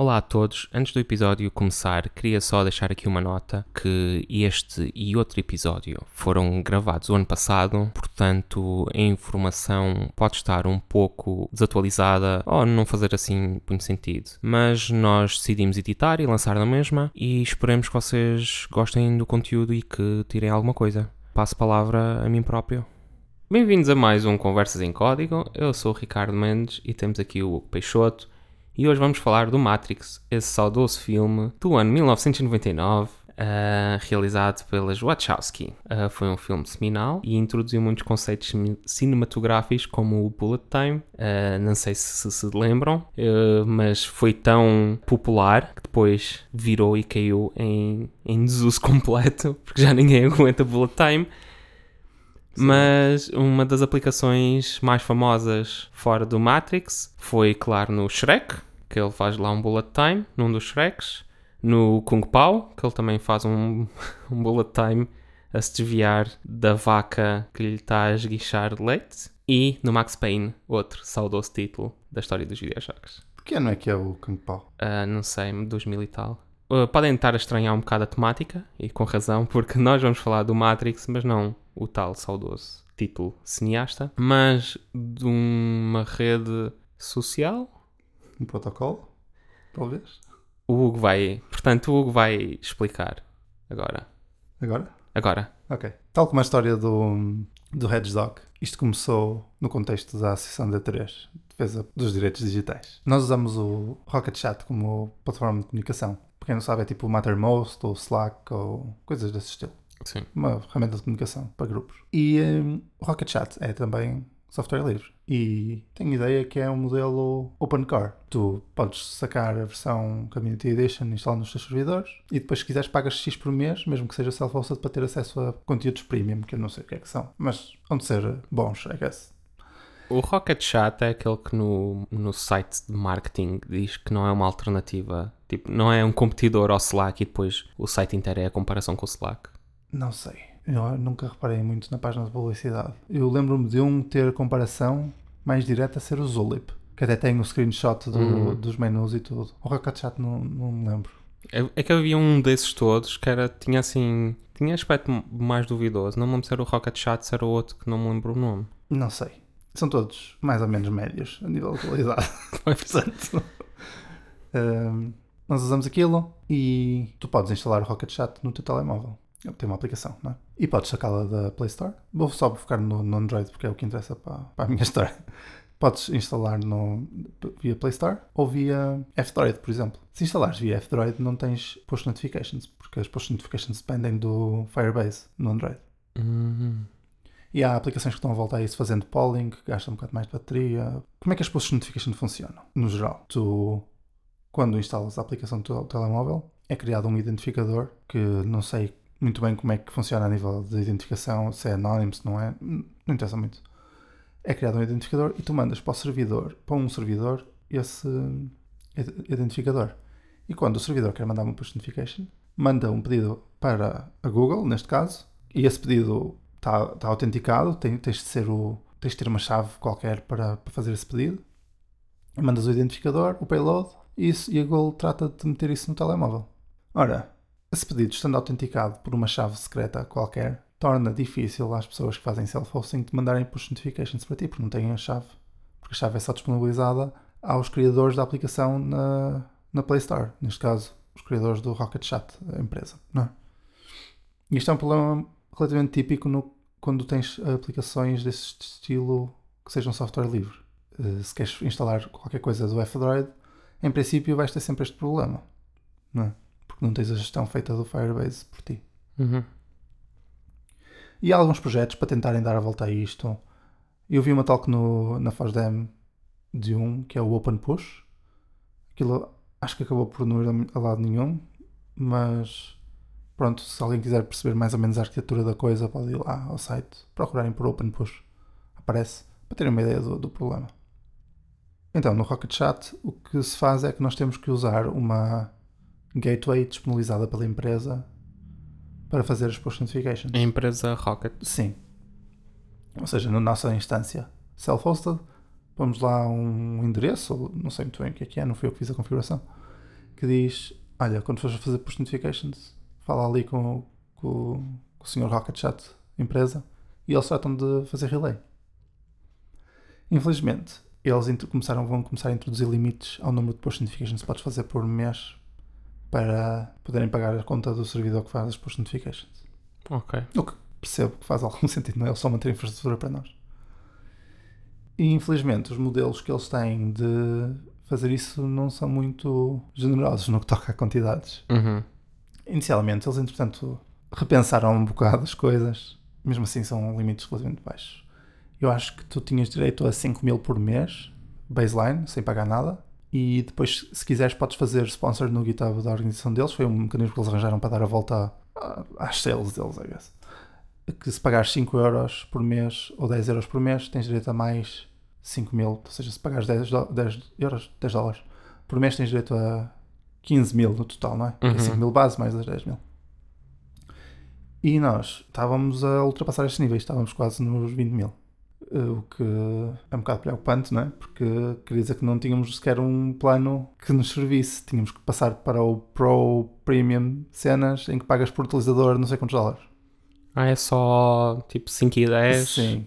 Olá a todos. Antes do episódio começar, queria só deixar aqui uma nota que este e outro episódio foram gravados o ano passado, portanto a informação pode estar um pouco desatualizada ou não fazer assim muito sentido. Mas nós decidimos editar e lançar na mesma e esperemos que vocês gostem do conteúdo e que tirem alguma coisa. Passo a palavra a mim próprio. Bem-vindos a mais um Conversas em Código. Eu sou o Ricardo Mendes e temos aqui o Peixoto e hoje vamos falar do Matrix, esse saudoso filme do ano 1999, uh, realizado pelas Wachowski. Uh, foi um filme seminal e introduziu muitos conceitos cinematográficos como o bullet time, uh, não sei se se lembram, mas foi tão popular que depois virou e caiu em, em desuso completo, porque já ninguém aguenta bullet time. Mas uma das aplicações mais famosas fora do Matrix foi, claro, no Shrek, que ele faz lá um bullet time num dos Shreks. No Kung Pao, que ele também faz um, um bullet time a se desviar da vaca que lhe está a esguichar leite. E no Max Payne, outro saudoso título da história dos videojogos. Que ano é que é o Kung Pao? Uh, não sei, 2000 e tal. Uh, podem estar a estranhar um bocado a temática, e com razão, porque nós vamos falar do Matrix, mas não o tal saudoso título cineasta, mas de uma rede social, um protocolo? Talvez? O Hugo vai. Portanto, o Hugo vai explicar. Agora. Agora? Agora. Ok. Tal como a história do, do Hedgehog, isto começou no contexto da Associação D3, Defesa dos Direitos Digitais. Nós usamos o Rocket Chat como plataforma de comunicação. Para quem não sabe, é tipo o Mattermost ou Slack ou coisas desse estilo. Sim. Uma ferramenta de comunicação para grupos. E um, o Rocket Chat é também software livre. E tenho ideia que é um modelo open core. Tu podes sacar a versão Community Edition e instalar nos teus servidores e depois se quiseres pagas X por mês, mesmo que seja self-hosted para ter acesso a conteúdos premium, que eu não sei o que é que são, mas vão de ser bons, I guess. O Rocket Chat é aquele que no, no site de marketing diz que não é uma alternativa, tipo, não é um competidor ao Slack e depois o site inteiro é a comparação com o Slack. Não sei. Eu nunca reparei muito na página de publicidade. Eu lembro-me de um ter comparação mais direta a ser o Zulip, que até tem o screenshot do, uhum. dos menus e tudo. O Rocket Chat não, não me lembro. É, é, que havia um desses todos que era, tinha assim, tinha aspecto mais duvidoso. Não me lembro se era o Rocket Chat, se era o outro que não me lembro o nome. Não sei. São todos mais ou menos médios a nível de qualidade. Portanto, um, nós usamos aquilo e tu podes instalar o Rocket Chat no teu telemóvel. Tem uma aplicação, não é? E podes sacá-la da Play Store. Vou só focar no, no, Android porque é o que interessa para, para a minha história. Podes instalar no, via Play Store ou via F-Droid, por exemplo. Se instalares via F-Droid, não tens push notifications, porque as push notifications dependem do Firebase no Android. Uhum. E há aplicações que estão a voltar a isso fazendo polling, que gastam um bocado mais de bateria. Como é que as push notifications funcionam? No geral, tu, quando instalas a aplicação do teu telemóvel, é criado um identificador que não sei muito bem como é que funciona a nível de identificação, se é anónimo, se não é, não interessa muito. É criado um identificador e tu mandas para o servidor, para um servidor, esse identificador. E quando o servidor quer mandar uma push notification, manda um pedido para a Google, neste caso, e esse pedido está, está autenticado, tem, tens, de ser o, tens de ter uma chave qualquer para, para fazer esse pedido. E mandas o identificador, o payload, e, isso, e a Google trata de meter isso no telemóvel. Ora, esse pedido, estando autenticado por uma chave secreta qualquer, torna difícil às pessoas que fazem self-hosting de mandarem push notifications para ti, porque não têm a chave. Porque a chave é só disponibilizada aos criadores da aplicação na, na Play Store. Neste caso, os criadores do Rocket Chat, a empresa. Não é? E isto é um problema relativamente típico no, quando tens aplicações desse estilo que sejam software livre. Eh, se queres instalar qualquer coisa do F-Droid, em princípio vais ter sempre este problema. Não é? Porque não tens a gestão feita do Firebase por ti. Uhum. E há alguns projetos para tentarem dar a volta a isto. Eu vi uma talk no, na FOSDEM de um que é o Open Push. Aquilo acho que acabou por não ir a lado nenhum, mas pronto, se alguém quiser perceber mais ou menos a arquitetura da coisa, pode ir lá ao site, procurarem por Open Push. Aparece, para terem uma ideia do, do problema. Então, no Rocket Chat, o que se faz é que nós temos que usar uma gateway disponibilizada pela empresa para fazer as push notifications. A empresa Rocket? Sim. Ou seja, na nossa instância self-hosted, vamos lá um endereço, não sei muito bem o que é que é, não fui eu que fiz a configuração, que diz: Olha, quando fores fazer push notifications, fala ali com, com, com o senhor Rocket Chat empresa e eles tratam de fazer relay. Infelizmente, eles começaram, vão começar a introduzir limites ao número de push notifications que podes fazer por mês para poderem pagar a conta do servidor que faz as push notifications. Ok. Percebo que faz algum sentido, não é? Eles só manter infraestrutura para nós. E infelizmente, os modelos que eles têm de fazer isso não são muito generosos no que toca a quantidades. Uhum. Inicialmente, eles entretanto repensaram um bocado as coisas, mesmo assim são limites relativamente baixos. Eu acho que tu tinhas direito a 5 mil por mês, baseline, sem pagar nada, e depois, se quiseres, podes fazer sponsor no GitHub da organização deles. Foi um mecanismo que eles arranjaram para dar a volta a- às sales deles, I guess. Que se pagares 5 euros por mês ou 10 euros por mês, tens direito a mais 5 mil, ou seja, se pagares 10, do- 10 euros, 10 dólares por mês, tens direito a 15 mil no total, não é? É Uhum. 5 mil base mais as 10 mil. E nós estávamos a ultrapassar estes níveis, estávamos quase nos 20 mil. Eh, O que é um bocado preocupante, não é? Porque queria dizer que não tínhamos sequer um plano que nos servisse. Tínhamos que passar para o Pro Premium cenas em que pagas por utilizador não sei quantos dólares. Ah, é só tipo 5 e 10? Sim.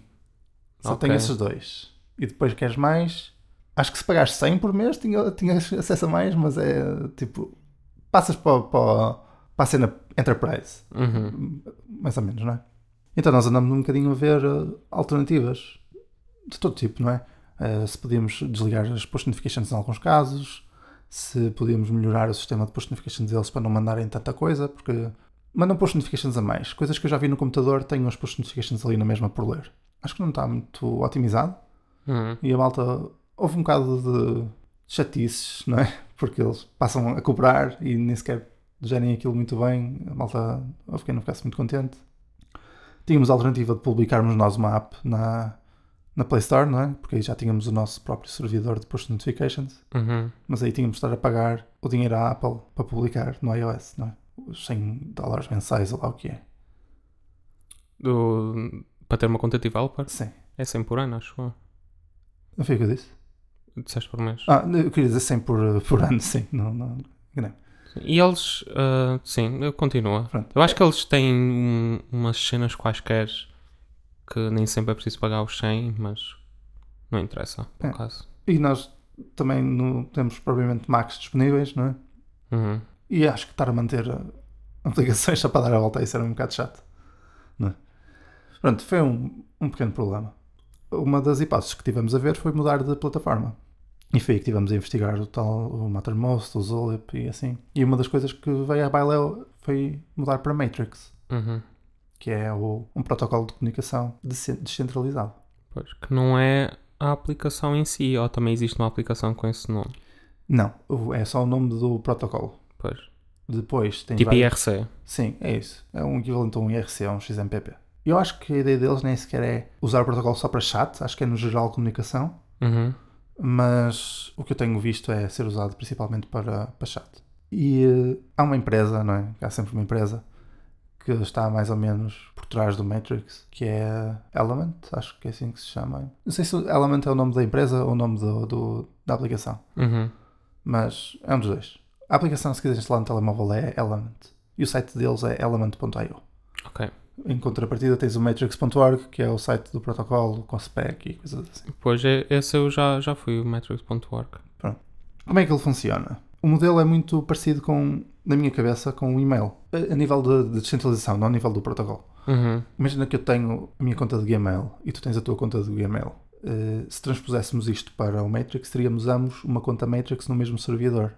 Só Ok. tenho esses dois. E depois queres mais? Acho que se pagares 100 por mês tinha, tinhas acesso a mais, mas é tipo. Passas para, para, para a cena Enterprise. Uhum. mais ou menos, não é? Então nós andamos um bocadinho a ver eh, alternativas de todo tipo, não é? Eh, se podíamos desligar as push notifications em alguns casos, se podíamos melhorar o sistema de push notifications deles para não mandarem tanta coisa, porque mandam push notifications a mais. Coisas que eu já vi no computador, tenho as push notifications ali na mesma por ler. Acho que não está muito otimizado Uhum. e a malta houve um bocado de chatices, não é? Porque eles passam a cobrar e nem sequer gerem aquilo muito bem. A malta, eu fiquei não ficasse muito contente. Tínhamos a alternativa de publicarmos nós uma app na, na Play Store, não é? Porque aí já tínhamos o nosso próprio servidor de push notifications, Uhum. mas aí tínhamos de estar a pagar o dinheiro à Apple para publicar no iOS, não é? Os 100 dólares mensais ou lá o que é. Do... Para ter uma conta developer Sim. é 100 por ano, acho. Não foi o que eu disse? Disseste por mês. Ah, eu queria dizer 100 por, por ano, sim. Não, não, enganei. E eles, ah, sim, continua. Pronto. Eu acho que eles têm um- umas cenas quaisquer que nem sempre é preciso pagar os 100, mas não interessa, por É. acaso. E nós também não temos propriamente Macs disponíveis, não é? Uhum. E acho que estar a manter uh, aplicações só para dar a volta a isso era um bocado chato. Não é? Pronto, foi um, um pequeno problema. Uma das hipóteses que tivemos a ver foi mudar de plataforma. E foi aí que tivemos a investigar o tal o Mattermost, o Zulip e assim. E uma das coisas que veio à baila foi mudar para Matrix, Uhum. que é o, um protocolo de comunicação desce- descentralizado. Pois, que não é a aplicação em si, ou também existe uma aplicação com esse nome. Não, é só o nome do protocolo. Pois. Depois tem Tipo vários- IRC. Sim, é isso. É um equivalente a um IRC, a um XMPP. Eu acho que a ideia deles nem sequer é usar o protocolo só para chat, acho que é no geral comunicação, Uhum. Mas o que eu tenho visto é ser usado principalmente para, para chat. E eh, há uma empresa, não é? Há sempre uma empresa que está mais ou menos por trás do Matrix, que é Element, acho que é assim que se chama. Não sei se Element é o nome da empresa ou o nome do, do- da aplicação, Uhum. mas é um dos dois. A aplicação, se quiser instalar no telemóvel, é Element. E o site deles é element.io. Ok. Em contrapartida tens o matrix.org, que é o site do protocolo com spec e coisas assim. Pois, é- esse eu já, já fui, o Matrix.org. Como é que ele funciona? O modelo é muito parecido com, na minha cabeça, com o e-mail. A, nível de, de descentralização, não a nível do protocolo. Uhum. Imagina que eu tenho a minha conta de Gmail e tu tens a tua conta de Gmail. Eh, se transpuséssemos isto para o Matrix, teríamos ambos uma conta Matrix no mesmo servidor.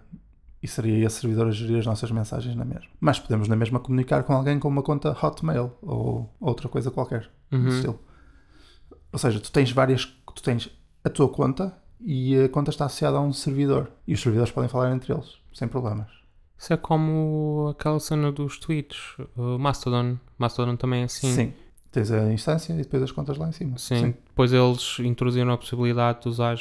E seria esse servidor a gerir as nossas mensagens na mesma. Mas podemos na mesma comunicar com alguém com uma conta Hotmail ou outra coisa qualquer. do Uhum. estilo. Ou seja, tu tens várias. Tu tens a tua conta e a conta está associada a um servidor. E os servidores podem falar entre eles, sem problemas. Isso é como aquela cena dos tweets, o Mastodon. Mastodon também é assim. Sim. Tens a instância e depois as contas lá em cima. Sim. Depois eles introduziram a possibilidade de usar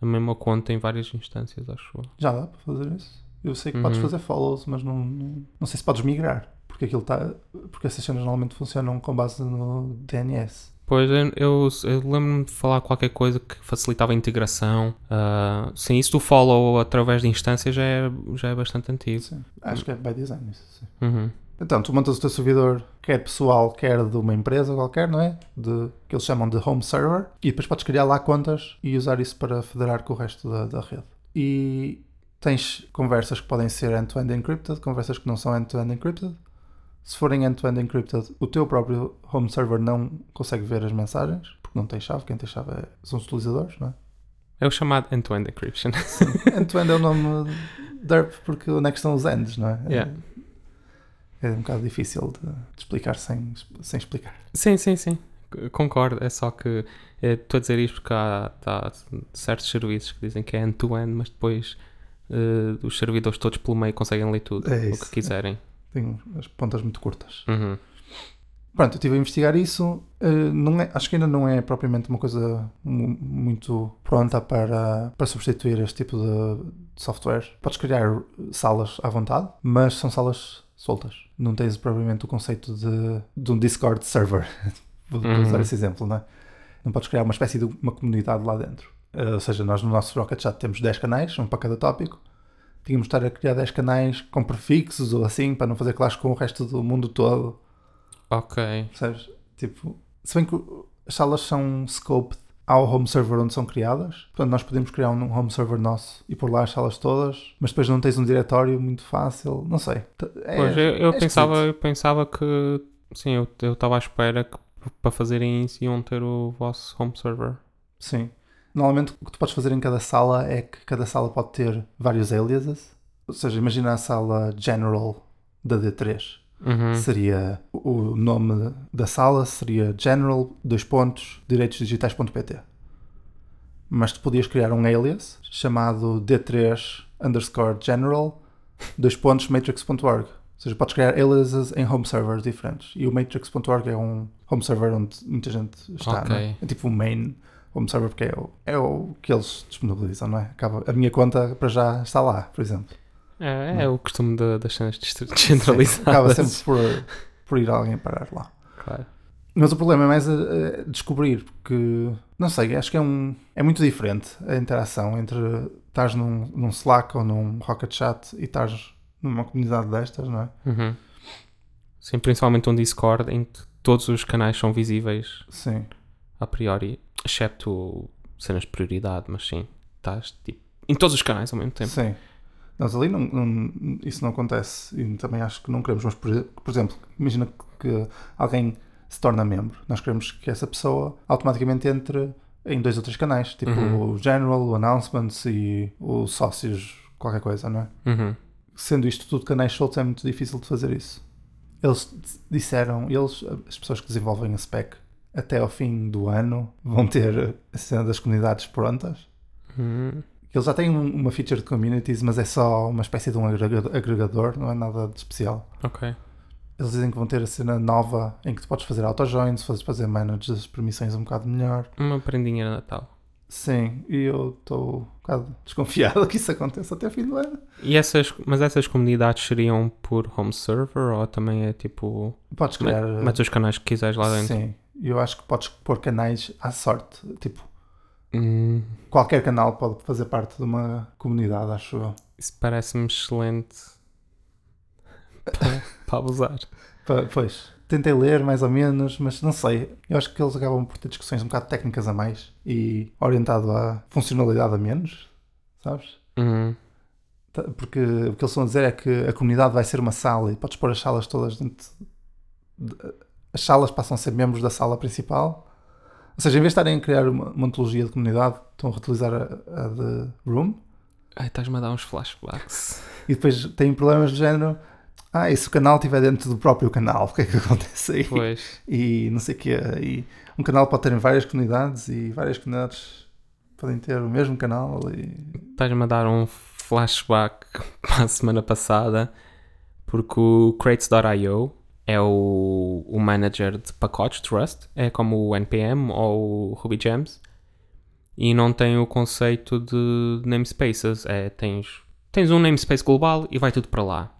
a mesma conta em várias instâncias, acho. Já dá para fazer isso. Eu sei que Uhum. podes fazer follows, mas não, não, não sei se podes migrar. Porque aquilo está. Porque essas cenas normalmente funcionam com base no DNS. Pois, eu, eu, eu lembro-me de falar qualquer coisa que facilitava a integração. Uh, sim, isso do follow através de instâncias já é, já é bastante antigo. Sim. Acho que é by design isso, sim. Uhum. Então, tu montas o teu servidor, quer pessoal, quer de uma empresa qualquer, não é? De, que eles chamam de home server. E depois podes criar lá contas e usar isso para federar com o resto da, da rede. E tens conversas que podem ser end-to-end encrypted, conversas que não são end-to-end encrypted. Se forem end-to-end encrypted, o teu próprio home server não consegue ver as mensagens, porque não tem chave. Quem tem chave é- são os utilizadores, não é? É o chamado end-to-end encryption. End-to-end é o nome DERP porque onde é que estão os ends, não é? Yeah. É um bocado difícil de, de explicar sem, sem explicar. Sim, sim, sim. Concordo. É só que eh, estou a dizer isto porque há, tá certos serviços que dizem que é end-to-end, mas depois eh, os servidores todos pelo meio conseguem ler tudo É o que quiserem. Tem as pontas muito curtas. Uhum. Pronto, eu estive a investigar isso. não é, acho que ainda não é propriamente uma coisa mu- muito pronta para, para substituir este tipo de, de software. Podes criar salas à vontade, mas são salas soltas. Não tens propriamente o conceito de, de um Discord server. Vou Uhum. usar esse exemplo, não é? Não podes criar uma espécie de uma comunidade lá dentro. Eh, ou seja, nós no nosso Rocket Chat temos 10 canais, um para cada tópico. Tínhamos de estar a criar 10 canais com prefixos ou assim, para não fazer clash com o resto do mundo todo. Ok. Percebes? Tipo, se bem que as salas são scoped ao home server onde são criadas, portanto nós podemos criar um home server nosso e pôr lá as salas todas, mas depois não tens um diretório muito fácil, não sei. É- Pois, eu, eu é pensava, eu pensava que sim, eu estava à espera que para fazerem isso iam ter o vosso home server. Sim. Normalmente o que tu podes fazer em cada sala é que cada sala pode ter vários aliases. Ou seja, imagina a sala general da D3. Uhum. Seria o o nome da sala seria general dois pontos direitosdigitais.pt. Mas tu podias criar um alias chamado D3 underscore general dois pontos matrix.org. Ou seja, podes criar aliases em home servers diferentes. E o matrix.org é um home server onde muita gente está. Ok. não É? é tipo um main home server porque é o, é o que eles disponibilizam, não é? Acaba, a minha conta para já está lá, por exemplo. É, é o costume das cenas Hum. Sim, descentralizadas. acaba sempre por, por ir alguém parar lá. Claro. Mas o problema é mais a, a descobrir, porque não sei, acho que é, um, é muito diferente a interação entre estás num, num Slack ou num Rocket Chat e estás numa comunidade destas, não é? Uhum. Sim, principalmente um Discord em que todos os canais são visíveis Sim, a priori, excepto cenas de prioridade, mas sim, estás tipo, em todos os canais ao mesmo tempo. sim. Nós ali não, não- isso não acontece e também acho que não queremos, mas por, por exemplo, imagina que alguém se torna membro, nós queremos que essa pessoa automaticamente entre em dois ou três canais, tipo Uhum. o General, o Announcements e o Sócios, qualquer coisa, não é? Uhum. sendo isto tudo canais soltos, é muito difícil de fazer isso. Eles disseram, eles, as pessoas que desenvolvem a spec, até ao fim do ano vão ter a cena das comunidades prontas. Uhum. Eles já têm um- uma feature de communities, mas é só uma espécie de um agrega- agregador, não é nada de especial. Ok. Eles dizem que vão ter a cena nova em que tu podes fazer auto-joins, podes fazer manage das permissões um bocado melhor. Uma prendinha de Natal. Sim, e eu estou um bocado desconfiado que isso aconteça até fim do ano. E essas, mas essas comunidades seriam por home server ou também é tipo. Podes criar. me- Metes os canais que quiseres lá dentro? Sim, eu acho que podes pôr canais à sorte. Tipo, Hum, qualquer canal pode fazer parte de uma comunidade, acho eu. isso parece-me excelente para, para abusar. Pois, tentei ler mais ou menos, mas não sei. Eu acho que eles acabam por ter discussões um bocado técnicas a mais e orientado à funcionalidade a menos, sabes? Uhum. Tá- Porque o que eles estão a dizer é que a comunidade vai ser uma sala e podes pôr as salas todas dentro. de- As salas passam a ser membros da sala principal. Ou seja, em vez de estarem a criar uma, uma ontologia de comunidade, estão a reutilizar a, a de Room Ai, estás-me a dar uns flashbacks. e depois têm problemas do género. Ah, e se o canal estiver dentro do próprio canal, o que é que acontece aí? Pois. E não sei o quê. E um canal pode ter várias comunidades e várias comunidades podem ter o mesmo canal e Estás-me a dar um flashback para a semana passada, porque o Crates.io é o, o manager de pacotes de Rust, é como o NPM ou o RubyGems, e não tem o conceito de namespaces. É, tens, tens um namespace global e vai tudo para lá.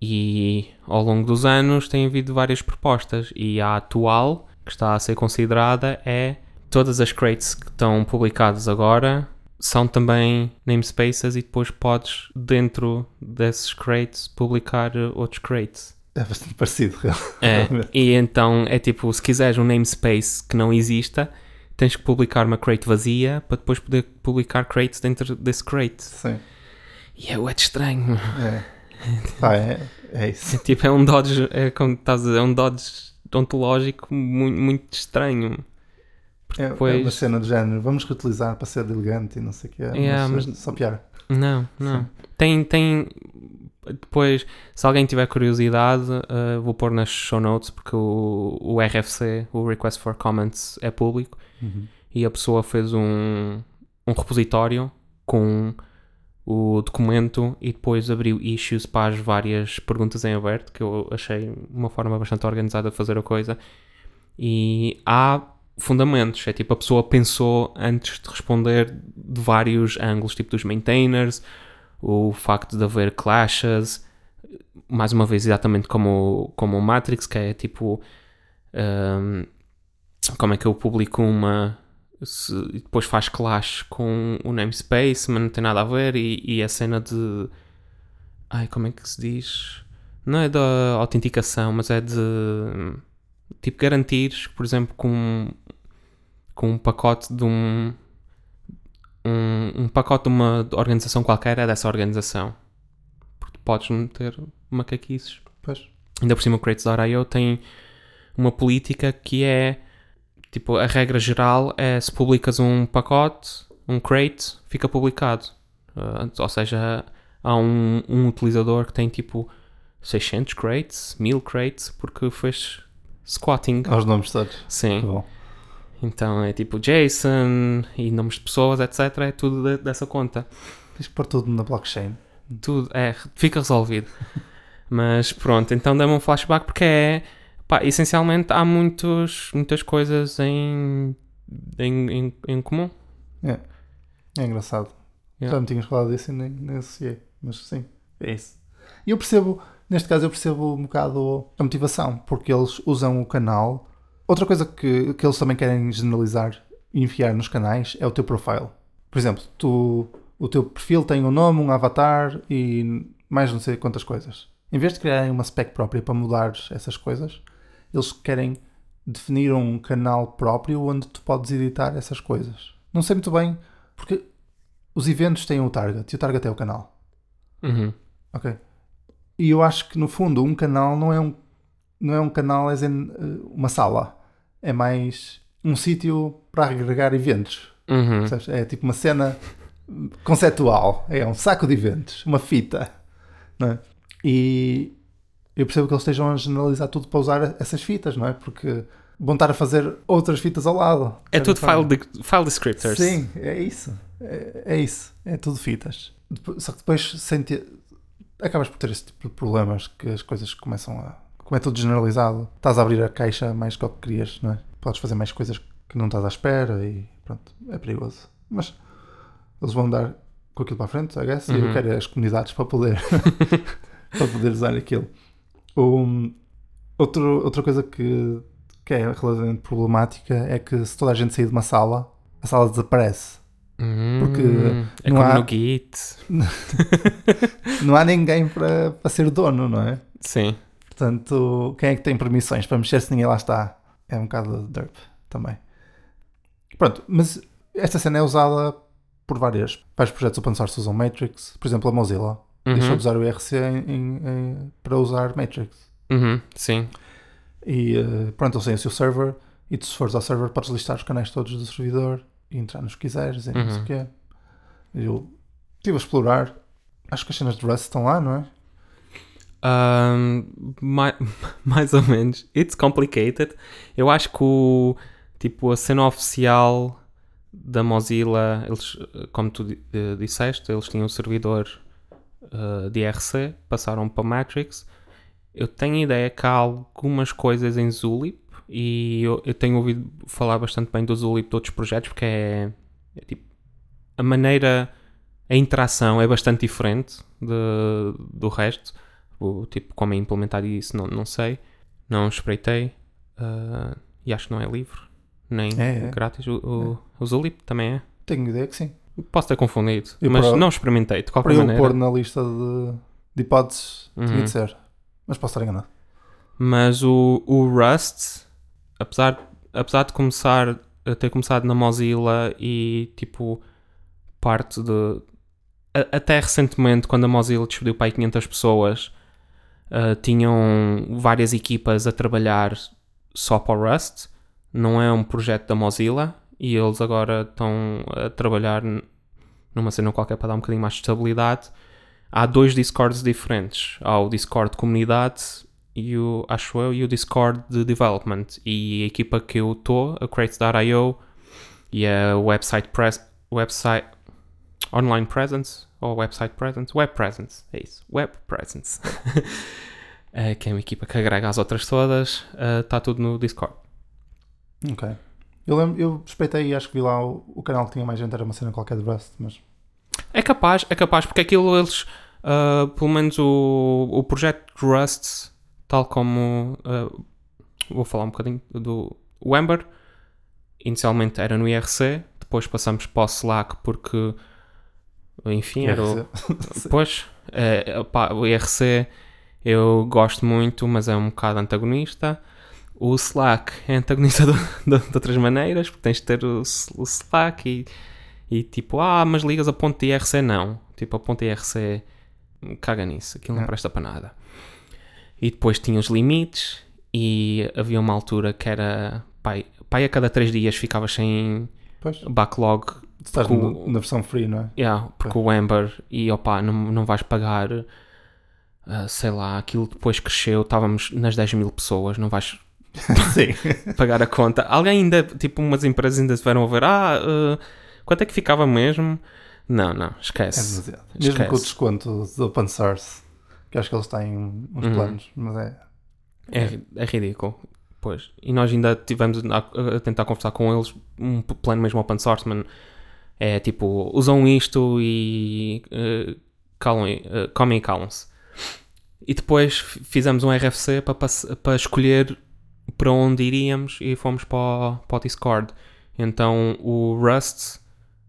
E ao longo dos anos tem havido várias propostas, e a atual que está a ser considerada é todas as crates que estão publicadas agora são também namespaces e depois podes, dentro desses crates, publicar outros crates. É bastante parecido, É, realmente. e então é tipo, se quiseres um namespace que não exista, tens que publicar uma crate vazia para depois poder publicar crates dentro desse crate. Sim. E é de estranho. É. Pá, é, é isso. É tipo, é um dodge, é como estás é um dodge ontológico muito, muito estranho. É, é Depois- uma cena do género. Vamos reutilizar para ser elegante e não sei o que é. Yeah, mas, mas- só pior. Não, não. Tem, tem. Depois, se alguém tiver curiosidade, uh, vou pôr nas show notes porque o, o RFC, o Request for Comments, é público e a pessoa fez um, um repositório com o documento e depois abriu issues para as várias perguntas em aberto, que eu achei uma forma bastante organizada de fazer a coisa. E há fundamentos, é tipo a pessoa pensou antes de responder de vários ângulos, tipo dos maintainers, o facto de haver clashes, mais uma vez exatamente como, como o Matrix, que é tipo hum, como é que eu publico uma se, e depois faz clash com o namespace, mas não tem nada a ver, e, e a cena de ai, como é que se diz? Não é da autenticação, mas é de tipo garantir, por exemplo, com, com um pacote de um, um um pacote de uma organização qualquer é dessa organização. Porque podes meter macaquices. Pois. Ainda por cima o Crates.io tem uma política que é tipo, a regra geral é se publicas um pacote, um crate, fica publicado. Uh, ou seja, há um, um utilizador que tem tipo 600 crates, 1000 crates, porque fez squatting. Aos nomes todos. Sim. Bom. Então é tipo Jason e nomes de pessoas, etc. É tudo de- dessa conta. Tens que pôr tudo na blockchain. Tudo é, fica resolvido. Mas pronto, então dá-me um flashback porque é pá, essencialmente há muitos, muitas coisas em, em, em, em comum. É engraçado. Yeah. Já me tinhas falado disso e nem, nem associei. Mas sim, é isso. E eu percebo, neste caso, eu percebo um bocado a motivação, porque eles usam o canal. Outra coisa que, que eles também querem generalizar e enfiar nos canais é o teu profile. Por exemplo, tu, o teu perfil tem um nome, um avatar e mais não sei quantas coisas. Em vez de criarem uma spec própria para mudar essas coisas, eles querem definir um canal próprio onde tu podes editar essas coisas. Não sei muito bem, porque os eventos têm o target e o target é o canal. Uhum. Ok? E eu acho que no fundo um canal não é um, não é um canal in, eh, uma sala. É mais um sítio para agregar eventos. Uhum. É tipo uma cena conceptual. É um saco de eventos, uma fita. Não é? E eu percebo que eles estejam a generalizar tudo para usar essas fitas, não é? Porque vão estar a fazer outras fitas ao lado. É tudo file, de, file descriptors. Sim, é isso. É, é isso. É tudo fitas. Só que depois sem ter, acabas por ter esse tipo de problemas que as coisas começam a. Como é tudo generalizado, estás a abrir a caixa mais que o que querias, não é? Podes fazer mais coisas que não estás à espera e pronto, é perigoso. Mas eles vão dar com aquilo para a frente, I guess, e eu Uhum. quero as comunidades para poder, para poder usar aquilo. Um, outro, outra coisa que, que é relativamente problemática é que se toda a gente sair de uma sala, a sala desaparece. Porque Hum, é não como há- no Git. Não há ninguém para, para ser dono, não é? Sim. Portanto, quem é que tem permissões para mexer se ninguém lá está? É um bocado de derp também. Pronto, mas esta cena é usada por várias, vários projetos open source usam Matrix. Por exemplo, a Mozilla deixou Uhum. de usar o IRC em- em- em- para usar Matrix. Uhum. Sim. E eh, pronto, eles têm o seu server e tu se fores ao server podes listar os canais todos do servidor e entrar nos que quiseres e não sei o Uhum. quê. Eu estive a explorar. Acho que as cenas de Rust estão lá, não é? Um, mai- mais ou menos. It's complicated. Eu acho que o, tipo, a cena oficial da Mozilla, eles, como tu eh, disseste, eles tinham um servidor eh, de IRC, passaram para Matrix. Eu tenho ideia que há algumas coisas em Zulip e eu, eu tenho ouvido falar bastante bem do Zulip de outros projetos porque é, é tipo a maneira, a interação é bastante diferente de- do resto. O tipo, como é implementado isso, não, não sei. Não espreitei. Ah, e acho que não é livre, nem É, é. grátis. O, o, o Zulip também é. Tenho ideia que sim. Posso ter confundido, E mas para- não experimentei, de Para qualquer eu maneira. pôr na lista de, de hipóteses, tinha Uhum. de ser. Mas posso estar enganado. Mas o, o Rust, apesar, apesar de começar a ter começado na Mozilla e tipo parte de a- até recentemente quando a Mozilla despediu para aí 500 pessoas ah, tinham várias equipas a trabalhar só para o Rust. Não é um projeto da Mozilla e eles agora estão a trabalhar numa cena qualquer para dar um bocadinho mais de estabilidade. Há dois Discords diferentes. Há o Discord comunidade e o, acho eu, e o Discord de Development. E a equipa que eu estou, a Crates.io e a Website, pres, website Online Presence, ou Website Presence, Web Presence, é isso, Web Presence, Eh, que é uma equipa que agrega as outras todas, está tudo no Discord. Ok. Eu, lembro, eu respeitei e acho que vi lá o, o canal que tinha mais gente, era uma cena qualquer de Rust, mas É capaz, é capaz, porque aquilo eles, ah, pelo menos o, o projeto Rust, tal como ah, vou falar um bocadinho do Ember, inicialmente era no IRC, depois passamos para o Slack porque enfim, era o. Pois, é, opá, o IRC eu gosto muito, mas é um bocado antagonista. O Slack é antagonista de, de- de outras maneiras, porque tens de ter o, o Slack e, e tipo, ah, mas ligas a ponto de IRC? Não. Tipo, a ponto de IRC caga nisso, aquilo não É. presta para nada. E depois tinha os limites e havia uma altura que era, pai, pai a cada três dias ficava sem Pois, backlog estás no- o- na versão free, não é? Yeah, porque o Ember e opá, não, não vais pagar, ah, sei lá, aquilo depois cresceu, estávamos nas 10 mil pessoas, não vais pagar a conta. Alguém ainda, tipo, umas empresas ainda tiveram a ver, ah, ah, quanto é que ficava mesmo? Não, não, É esquece. demasiado. Mesmo com o desconto do open source, que acho que eles têm uns Uhum. planos, mas é. É, é ridículo. Pois. E nós ainda tivemos a, a tentar conversar com eles um plano mesmo open source, mas é tipo, usam isto e uh, uh, comem e calam-se. E depois fizemos um RFC para, pass- para escolher para onde iríamos e fomos para, o- para o Discord. Então o Rust,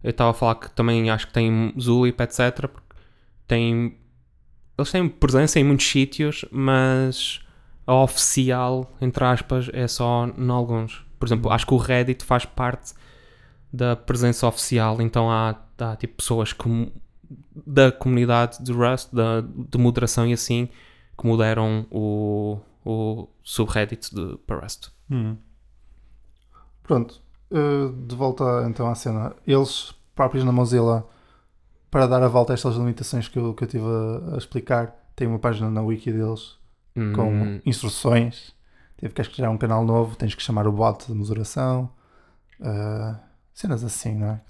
eu estava a falar que também acho que tem Zulip, etc. Tem, eles têm presença em muitos sítios, mas a oficial, entre aspas, é só em alguns. Por exemplo, acho que o Reddit faz parte da presença oficial, então há, há tipo pessoas que, da comunidade de Rust, da, de moderação e assim, que moderam o, o subreddit de, para Rust. Hum. Pronto, eh, de volta então à cena. Eles próprios na Mozilla, para dar a volta a estas limitações que eu, que eu tive a, a explicar, têm uma página na wiki deles com Hum, instruções. Teve que criar um canal novo, tens que chamar o bot de moderação. eh, cenas assim, não é?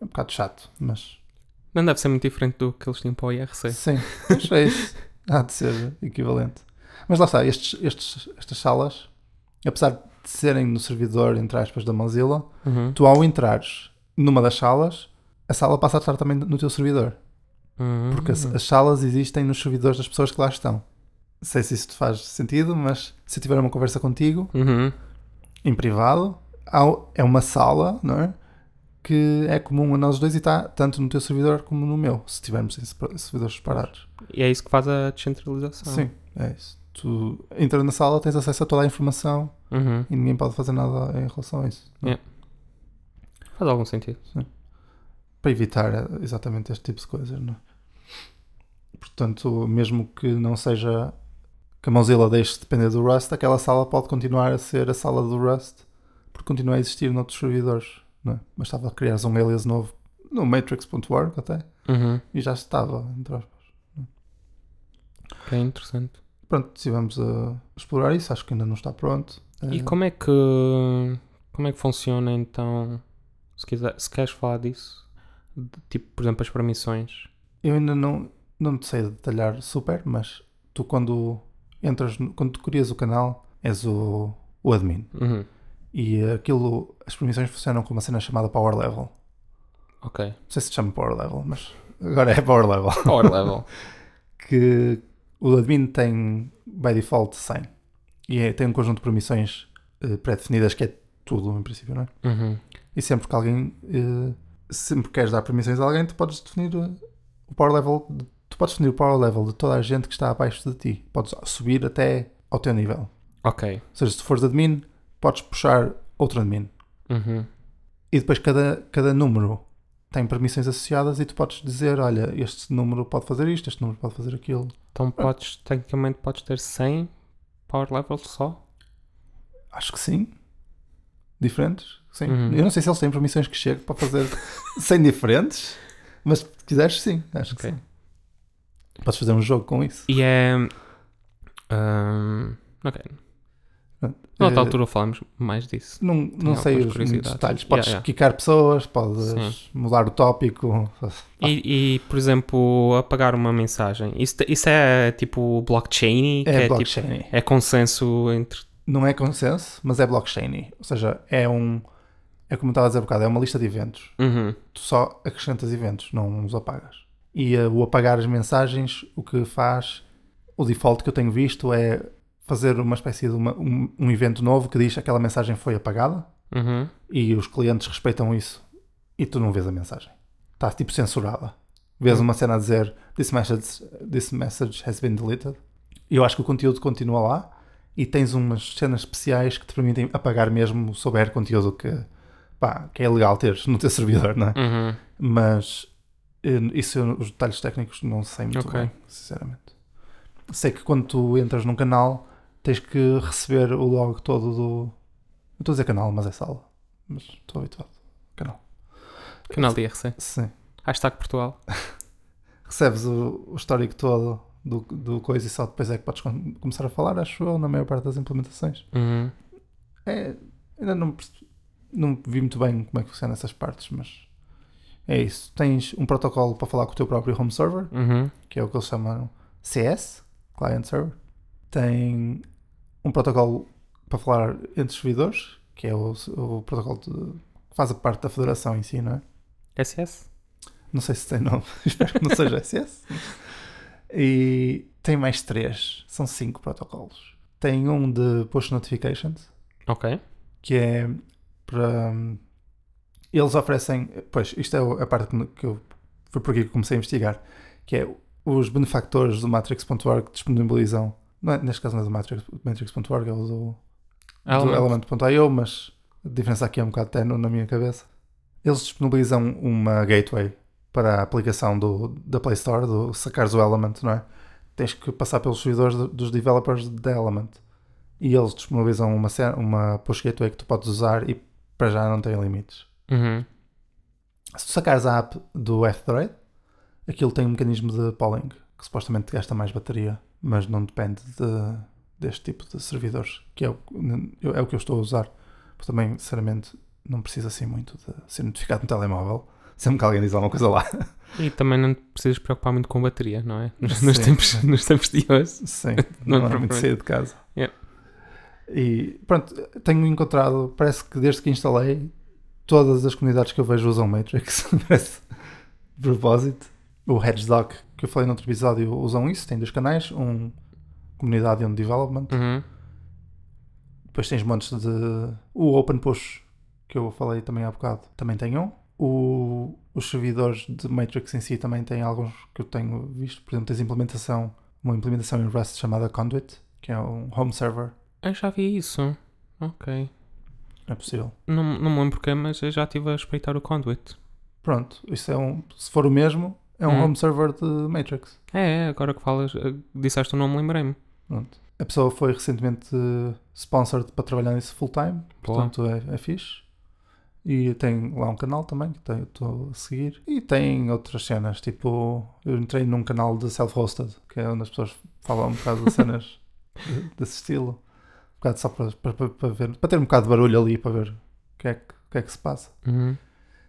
É um bocado chato, mas não deve ser muito diferente do que eles tinham para o IRC. sim, mas é isso. Há de ser equivalente. Mas lá está, estes, estes, estas salas, apesar de serem no servidor, entre aspas, da Mozilla, Uhum. tu ao entrares numa das salas, a sala passa a estar também no teu servidor. Uhum. Porque as, as salas existem nos servidores das pessoas que lá estão. Não sei se isso te faz sentido, mas se eu tiver uma conversa contigo, Uhum. em privado, há- é uma sala, não é? Que é comum a nós dois e está tanto no teu servidor como no meu, se tivermos servidores separados. E é isso que faz a descentralização. Sim, é isso. Tu entras na sala, tens acesso a toda a informação Uhum. e ninguém pode fazer nada em relação a isso. é? Faz algum sentido. Para evitar eh, exatamente este tipo de coisas, não é? Portanto, mesmo que não seja que a Mozilla deixe de depender do Rust, aquela sala pode continuar a ser a sala do Rust porque continua a existir noutros servidores, é? Bastava criares um alias novo no matrix.org até Uhum. e já estava, entre aspas. Que é interessante. Pronto, estivemos a explorar isso, acho que ainda não está pronto. E Eh, como é que como é que funciona então? Se, quiser, se queres falar disso, de- tipo, por exemplo, as permissões. Eu ainda não, não te sei detalhar super, mas tu quando entras, quando tu crias o canal, és o, o admin. Uhum. E aquilo, as permissões funcionam com uma cena chamada Power Level. Ok. Não sei se chama Power Level, mas agora é Power Level. Power level. que o admin tem, by default, 100. E é- tem um conjunto de permissões eh, pré-definidas, que é tudo, em princípio, não é? Uhum. E sempre que alguém, eh, sempre que queres dar permissões a alguém, tu podes definir eh, o power level, de, tu podes definir o power level de toda a gente que está abaixo de ti. Podes subir até ao teu nível. Ok. Ou seja, se fores admin, podes puxar outro admin. Uhum. E depois cada, cada número tem permissões associadas e tu podes dizer, olha, este número pode fazer isto, este número pode fazer aquilo. Então podes, tecnicamente podes ter 100 power levels só? Acho que sim. Diferentes? Sim. Uhum. Eu não sei se eles têm permissões que chegam para fazer 100 diferentes, mas se quiseres, sim. Acho Ok. que sim. Podes fazer um jogo com isso. E é. ahm, ok. Noutra Eh, altura falamos mais disso. Não, não sei os detalhes. Podes Yeah, yeah. quicar pessoas, podes Sim. mudar o tópico. E, e, por exemplo, apagar uma mensagem. Isso, isso é tipo blockchain? É, tipo, blockchain. é consenso entre. Não é consenso, mas é blockchain. Ou seja, é um. É como estava a dizer há bocado, é uma lista de eventos. Uhum. Tu só acrescentas eventos, não os apagas. E eh, o apagar as mensagens, o que faz, o default que eu tenho visto é fazer uma espécie de uma- um, um evento novo que diz que aquela mensagem foi apagada Uhum. e os clientes respeitam isso e tu não vês a mensagem. Está tipo censurada. Vês Hum. uma cena a dizer this message, this message has been deleted. Eu acho que o conteúdo continua lá e tens umas cenas especiais que te permitem apagar mesmo se houver conteúdo que, pá, que é legal teres no teu servidor, não é? Uhum. Mas eh, isso, os detalhes técnicos, não sei muito Ok. bem, sinceramente. Sei que quando tu entras num canal, tens que receber o log todo do. Não estou a dizer canal, mas é sala. Mas estou habituado. Canal. Canal de IRC. Sim. Hashtag Portugal. Recebes o, o histórico todo do, do coisa e só depois é que podes com- começar a falar, acho eu, na maior parte das implementações. Uhum. É, ainda não, não vi muito bem como é que funciona essas partes, mas é isso. Tens um protocolo para falar com o teu próprio home server. Uhum. que é o que eles chamam CS, Client Server. Tem um protocolo para falar entre servidores, que é o, o protocolo de, que faz a parte da federação em si, não é? SS? Não sei se tem nome, espero que não seja SS. E tem mais três, são cinco protocolos. Tem um de push notifications, Ok. que é para. Eles oferecem. Pois, isto é a parte que- que eu. Foi por aqui que comecei a investigar. Que é os benefactores do Matrix.org disponibilizam. É, neste caso não é do Matrix, Matrix.org, é o do, do Element. Element.io, mas a diferença aqui é um bocado tenue na minha cabeça. Eles disponibilizam uma gateway para a aplicação do, da Play Store, do sacares o Element, não é? Tens que passar pelos servidores do- dos developers da Element. E eles disponibilizam uma, uma push gateway que tu podes usar e para já não tem limites. Uhum. Se tu sacares a app do F-Droid, aquilo tem um mecanismo de polling que supostamente gasta mais bateria, mas não depende de- deste tipo de servidores, que é o, é o que eu estou a usar. Porque também, sinceramente, não precisa assim muito de ser notificado no telemóvel. Sempre que alguém diz alguma coisa lá. E também não precisas preocupar muito com bateria, não é? Nos, nos tempos, nos tempos de hoje. Sim, Não não, é muito sair de casa. Yeah. E pronto, tenho encontrado, parece que desde que instalei, todas as comunidades que eu vejo usam Matrix. parece propósito. O Hedgedoc, que eu falei no outro episódio, usam isso. Tem dois canais: um comunidade e um development. Uhum. Depois tens montes de. O Open Push, que eu falei também há bocado, também tem um. O... Os servidores de Matrix em si também têm alguns que eu tenho visto. Por exemplo, tens implementação, uma implementação em Rust chamada Conduit, que é um home server. Eu já vi isso. Ok. É possível. Não, não me lembro porquê, mas eu já estive a espreitar o Conduit. Pronto, isso é um. Se for o mesmo, é um Hum. home server de Matrix. É, é, agora que falas, eh, disseste o nome, lembrei-me. Pronto. A pessoa foi recentemente eh, sponsored para trabalhar nisso full time, portanto é, é fixe. E tem lá um canal também que eu estou a seguir. E tem outras cenas, tipo, eu entrei num canal de self-hosted, que é onde as pessoas falam um bocado de cenas de- desse estilo. Um bocado só para, para, para- ver, para ter um bocado de barulho ali para ver o que é que, que, é que se passa. Uhum.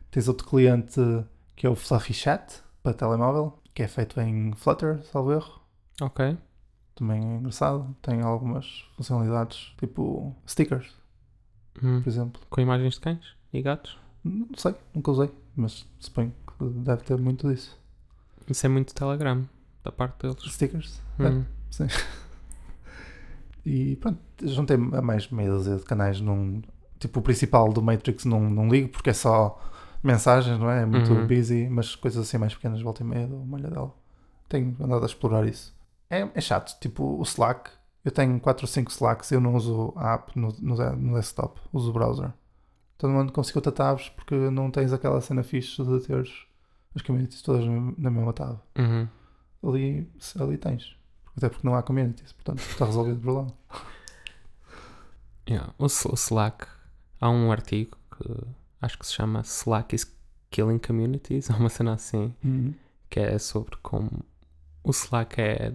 Tens outro cliente que é o Fluffy Chat para telemóvel, que é feito em Flutter, salvo erro. Ok. Também é engraçado. Tem algumas funcionalidades, tipo stickers, Uhum. por exemplo. Com imagens de cães e gatos. Não sei, nunca usei, mas suponho que deve ter muito disso. Isso é muito Telegram, da parte deles. Stickers. Uhum. É. E pronto, juntei a mais meia dúzia de canais num. Tipo, o principal do Matrix não, não ligo porque é só mensagens, não é? É muito Uhum. busy, mas coisas assim mais pequenas, volta e meia, dou uma olhadela. Tenho andado a explorar isso. É, é chato, tipo o Slack. Eu tenho 4 ou 5 Slacks, eu não uso a app no, no, de- no desktop, uso o browser. Todo mundo conseguiu outra tabs porque não tens aquela cena fixe de teres as communities todas na mesma tab. Uhum. Ali, ali tens. Até porque não há communities, portanto está resolvido o problema. Yeah. O, o Slack, há um artigo que acho que se chama Slack is Killing Communities, há uma cena assim, que é sobre como o Slack é,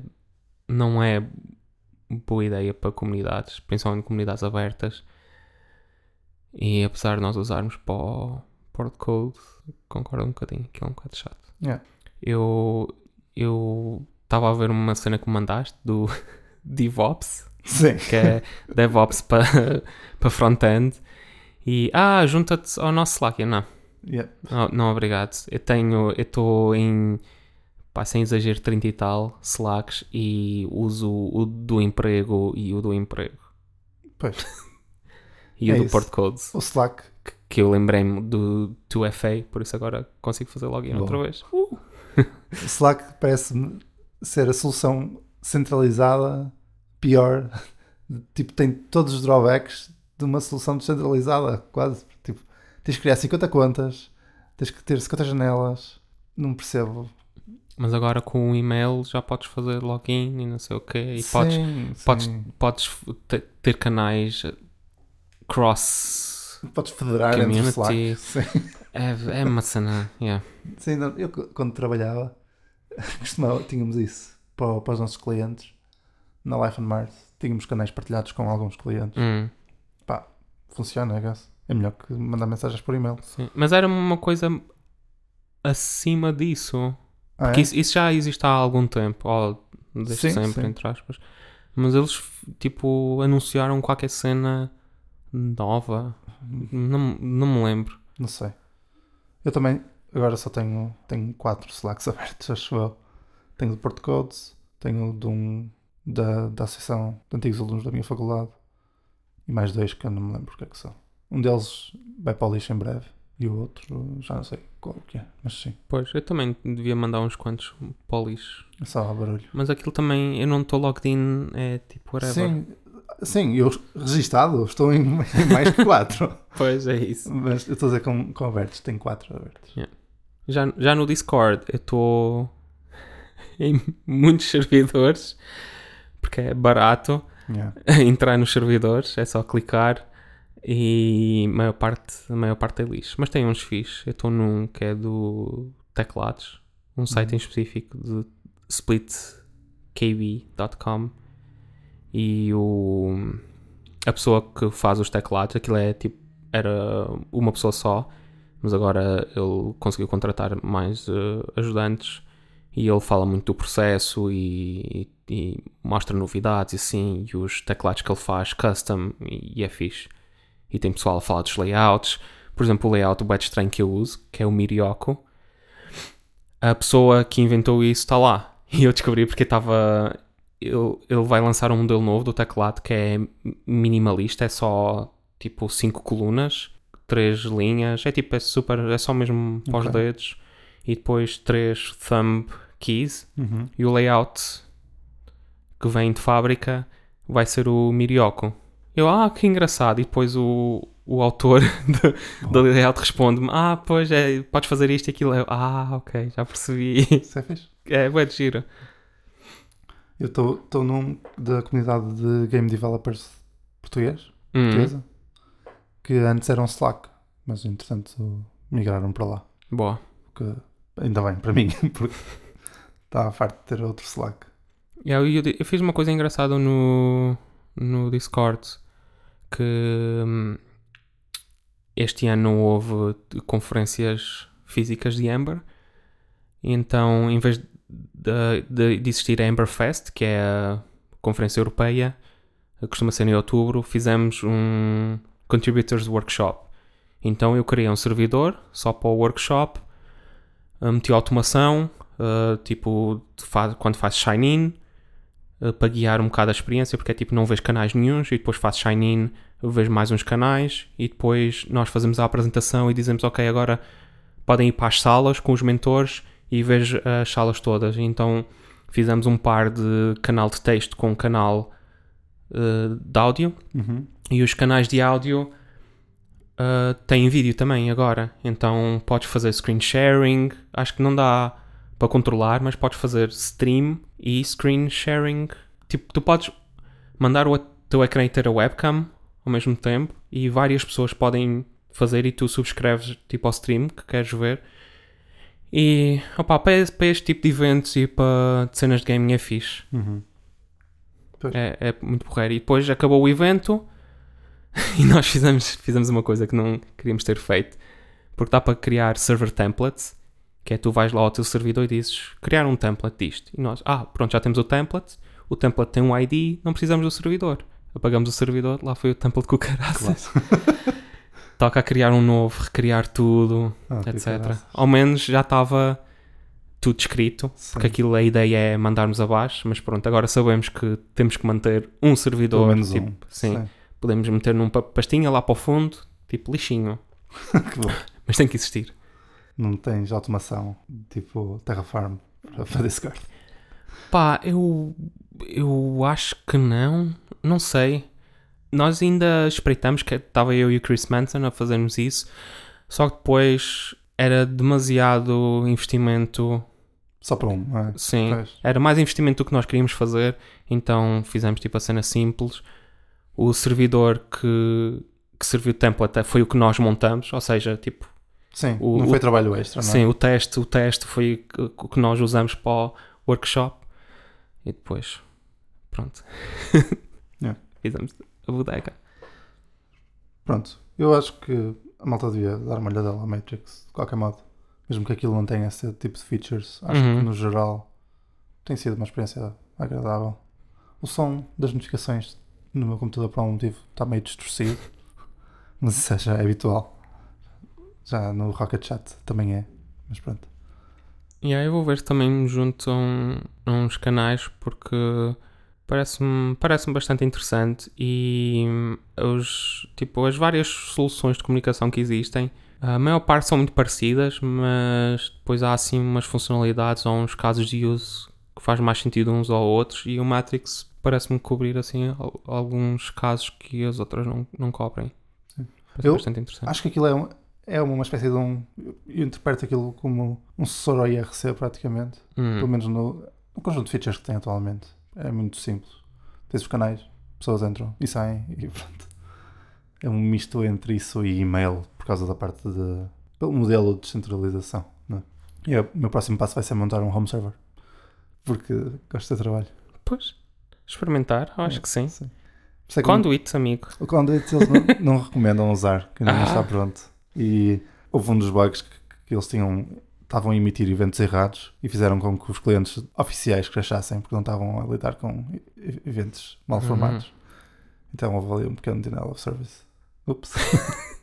não é boa ideia para comunidades, principalmente comunidades abertas. E apesar de nós usarmos para o port code, concordo um bocadinho, que é um bocado chato. Yeah. Eu eu estava a ver uma cena que mandaste do DevOps, Sim. que é DevOps para para front-end. E ah, junta-te ao nosso Slack. Eu, não, Yeah. não, não, obrigado. Eu tenho, eu estou em, pá, sem exagero, 30 e tal Slacks e uso o do emprego e o do emprego. Pois. E É o do isso. port codes, O Slack, que, que eu lembrei-me do 2FA, por isso agora consigo fazer login Bom. outra vez. o Slack parece-me ser a solução centralizada pior. Tipo, tem todos os drawbacks de uma solução descentralizada, quase. Tipo, tens que criar 50 contas, tens que ter 50 janelas. Não percebo. Mas agora com o e-mail já podes fazer login e não sei o quê. E podes, Sim, podes, sim. podes te- ter canais cross. Podes federar entre o Slack. Community. É, é uma cena. Yeah. Sim, não, eu quando trabalhava, costumava, tínhamos isso para, para os nossos clientes. Na Life on Mars, tínhamos canais partilhados com alguns clientes. Hum. Funciona, I guess. É melhor que mandar mensagens por e-mail. Sim, Mas era uma coisa acima disso. Ah, Porque é? isso, isso já existe há algum tempo. Ou desde Sim, sempre, sim. entre aspas. Mas eles, tipo, anunciaram qualquer cena nova. Não, não me lembro. Não sei. Eu também, agora só tenho, tenho quatro Slacks abertos, acho eu. Tenho do Porto Codes, tenho de um da, da Associação de Antigos Alunos da minha faculdade e mais dois que eu não me lembro o que é que são. Um deles vai para o lixo em breve e o outro já não sei qual que é, mas sim, Pois, eu também devia mandar uns quantos para o lixo. é só a barulho. Mas aquilo também, eu não estou logged in, é tipo whatever. Sim, sim, eu registado estou em, mais que quatro, Pois é isso. mas eu estou a dizer com, com abertos, tenho quatro abertos. Já, já no Discord eu estou em muitos servidores porque é barato Yeah. entrar nos servidores, é só clicar e a maior parte, a maior parte é lixo. Mas tem uns fixe. Eu estou num que é do Teclados, um site em específico de splitkb.com e o, a pessoa que faz os teclados, aquilo é tipo, era uma pessoa só, mas agora ele conseguiu contratar mais eh, ajudantes e ele fala muito do processo e, e mostra novidades e assim, e os teclados que ele faz custom e, e é fixe. E tem pessoal a falar dos layouts. Por exemplo, o layout bem estranho que eu uso, que é o Mirioko. A pessoa que inventou isso está lá. E eu descobri porque estava. Ele, ele vai lançar um modelo novo do teclado que é minimalista, é só tipo 5 colunas, 3 linhas, é tipo, é super, é só mesmo para os dedos e depois 3 thumb keys Uhum. e o layout que vem de fábrica vai ser o Mirioko. Eu, ah, que engraçado. E depois o, o autor do, do layout responde-me: Ah, pois é, podes fazer isto e aquilo. Eu, ah, ok, já percebi. Isso é fixe. É, bué de giro. Eu estou num da comunidade de game developers português, Hum, portuguesa, que antes era um Slack, mas entretanto migraram para lá. boa. Que ainda bem para mim, porque estava farto de ter outro Slack. Yeah, eu, eu fiz uma coisa engraçada no, no Discord que hum, este ano não houve conferências físicas de Amber. E então, em vez de, de, de existir a Amber Fest, que é a conferência europeia, costuma ser em outubro, fizemos um Contributors Workshop. Então eu criei um servidor só para o workshop, uh, meti automação, uh, tipo faz, quando faz sign-in, uh, para guiar um bocado a experiência, porque é tipo, não vês canais nenhuns e depois fazes sign-in, vês mais uns canais e depois nós fazemos a apresentação e dizemos, ok, agora podem ir para as salas com os mentores e vês as salas todas. Então fizemos um par de canal de texto com um canal uh, de áudio Uhum. e os canais de áudio uh, têm vídeo também agora. Então podes fazer screen sharing. Acho que não dá para controlar, mas podes fazer stream e screen sharing. Tipo, tu podes mandar o teu ecrã e ter a webcam ao mesmo tempo e várias pessoas podem fazer e tu subscreves tipo ao stream que queres ver. E opa, para, este, para este tipo de eventos e para cenas de gaming é fixe. Uhum. É, é muito porreiro. E depois acabou o evento e nós fizemos, fizemos uma coisa que não queríamos ter feito. Porque dá para criar server templates, que é tu vais lá ao teu servidor e dizes criar um template disto. E nós, ah, pronto, já temos o template. O template tem um ID, não precisamos do servidor. Apagamos o servidor, lá foi o template com o caraças. Toca a criar um novo, recriar tudo, Ah, que etc. Ao menos já estava tudo escrito, Sim. porque aquilo a ideia é mandarmos abaixo, mas pronto, agora sabemos que temos que manter um servidor. Pelo menos tipo, um. Sim, podemos meter num pa- pastinha lá para o fundo, tipo lixinho, que bom. mas tem que existir. Não tens automação tipo Terraform para, para Discord. Pá, eu, eu acho que não, não sei. Nós ainda espreitamos que estava eu e o Chris Manson a fazermos isso, só que depois era demasiado investimento Só para um, não é? Sim, Pois. era mais investimento do que nós queríamos fazer, então fizemos tipo a cena simples. O servidor que, que serviu de template foi o que nós montamos, ou seja, tipo, Sim, O- não o- foi trabalho extra, não é? sim, o teste, o teste foi o que- o nós usamos para o workshop e depois, pronto, Yeah. fizemos a bodega. Pronto, eu acho que a malta devia dar uma olhadela à Matrix, de qualquer modo. Mesmo que aquilo não tenha esse tipo de features, acho Uhum. que no geral tem sido uma experiência agradável. O som das notificações no meu computador, por algum motivo, está meio distorcido, mas isso já é habitual. Já no Rocket Chat também é, mas pronto. E aí eu vou ver se também me junto a, um- a uns canais porque parece-me parece bastante interessante e hum, os, tipo, as várias soluções de comunicação que existem, a maior parte são muito parecidas, mas depois há assim umas funcionalidades ou uns casos de uso que faz mais sentido uns ou outros e o Matrix parece-me cobrir assim al- alguns casos que as outras não, não cobrem. Sim. Parece Eu bastante interessante. Acho que aquilo é, um- é uma espécie de um. Eu interpreto aquilo como um sucessor ao IRC, praticamente. Hum. Pelo menos no, no conjunto de features que tem atualmente. É muito simples. Tens os canais, pessoas entram e saem e pronto. É um misto entre isso e e-mail por causa da parte de. pelo modelo de descentralização. Não é? E o meu próximo passo vai ser montar um home server. Porque gosto de trabalho. Pois, experimentar, acho É, que sim. Isso é Conduit, amigo. O Conduit eles não, não recomendam usar, que ainda não Ah. está pronto. E houve um dos bugs que, que eles tinham. Estavam a emitir eventos errados e fizeram com que os clientes oficiais crachassem porque não estavam a lidar com eventos mal Uhum. formados. Então houve ali um pequeno denial of service. Ups.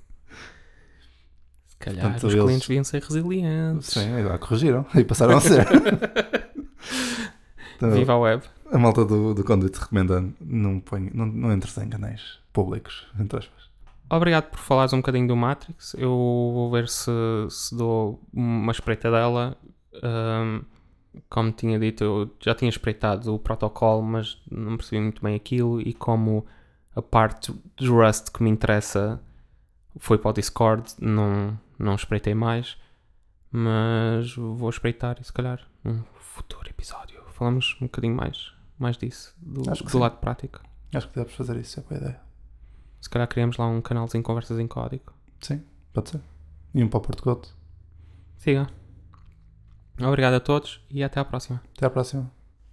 Se calhar Portanto, os eles- clientes deviam ser resilientes. Sim, agora corrigiram e passaram a ser. Então, Viva a web. a malta do, do Conduit recomenda não, põe, não, não entres em canais públicos, entre aspas. Obrigado por falares um bocadinho do Matrix. Eu vou ver se, se dou uma espreita dela. Ahm, como tinha dito, eu já tinha espreitado o protocolo, mas não percebi muito bem aquilo. E como a parte de Rust que me interessa foi para o Discord, não, não espreitei mais. Mas vou espreitar e se calhar num futuro episódio falamos um bocadinho mais, mais disso, do, do lado prático. Acho que deves fazer isso, é boa ideia. Se calhar criamos lá um canalzinho Conversas em Código. Sim, pode ser. E um para o Porto Goto. Siga. Obrigado a todos e até à próxima. Até à próxima.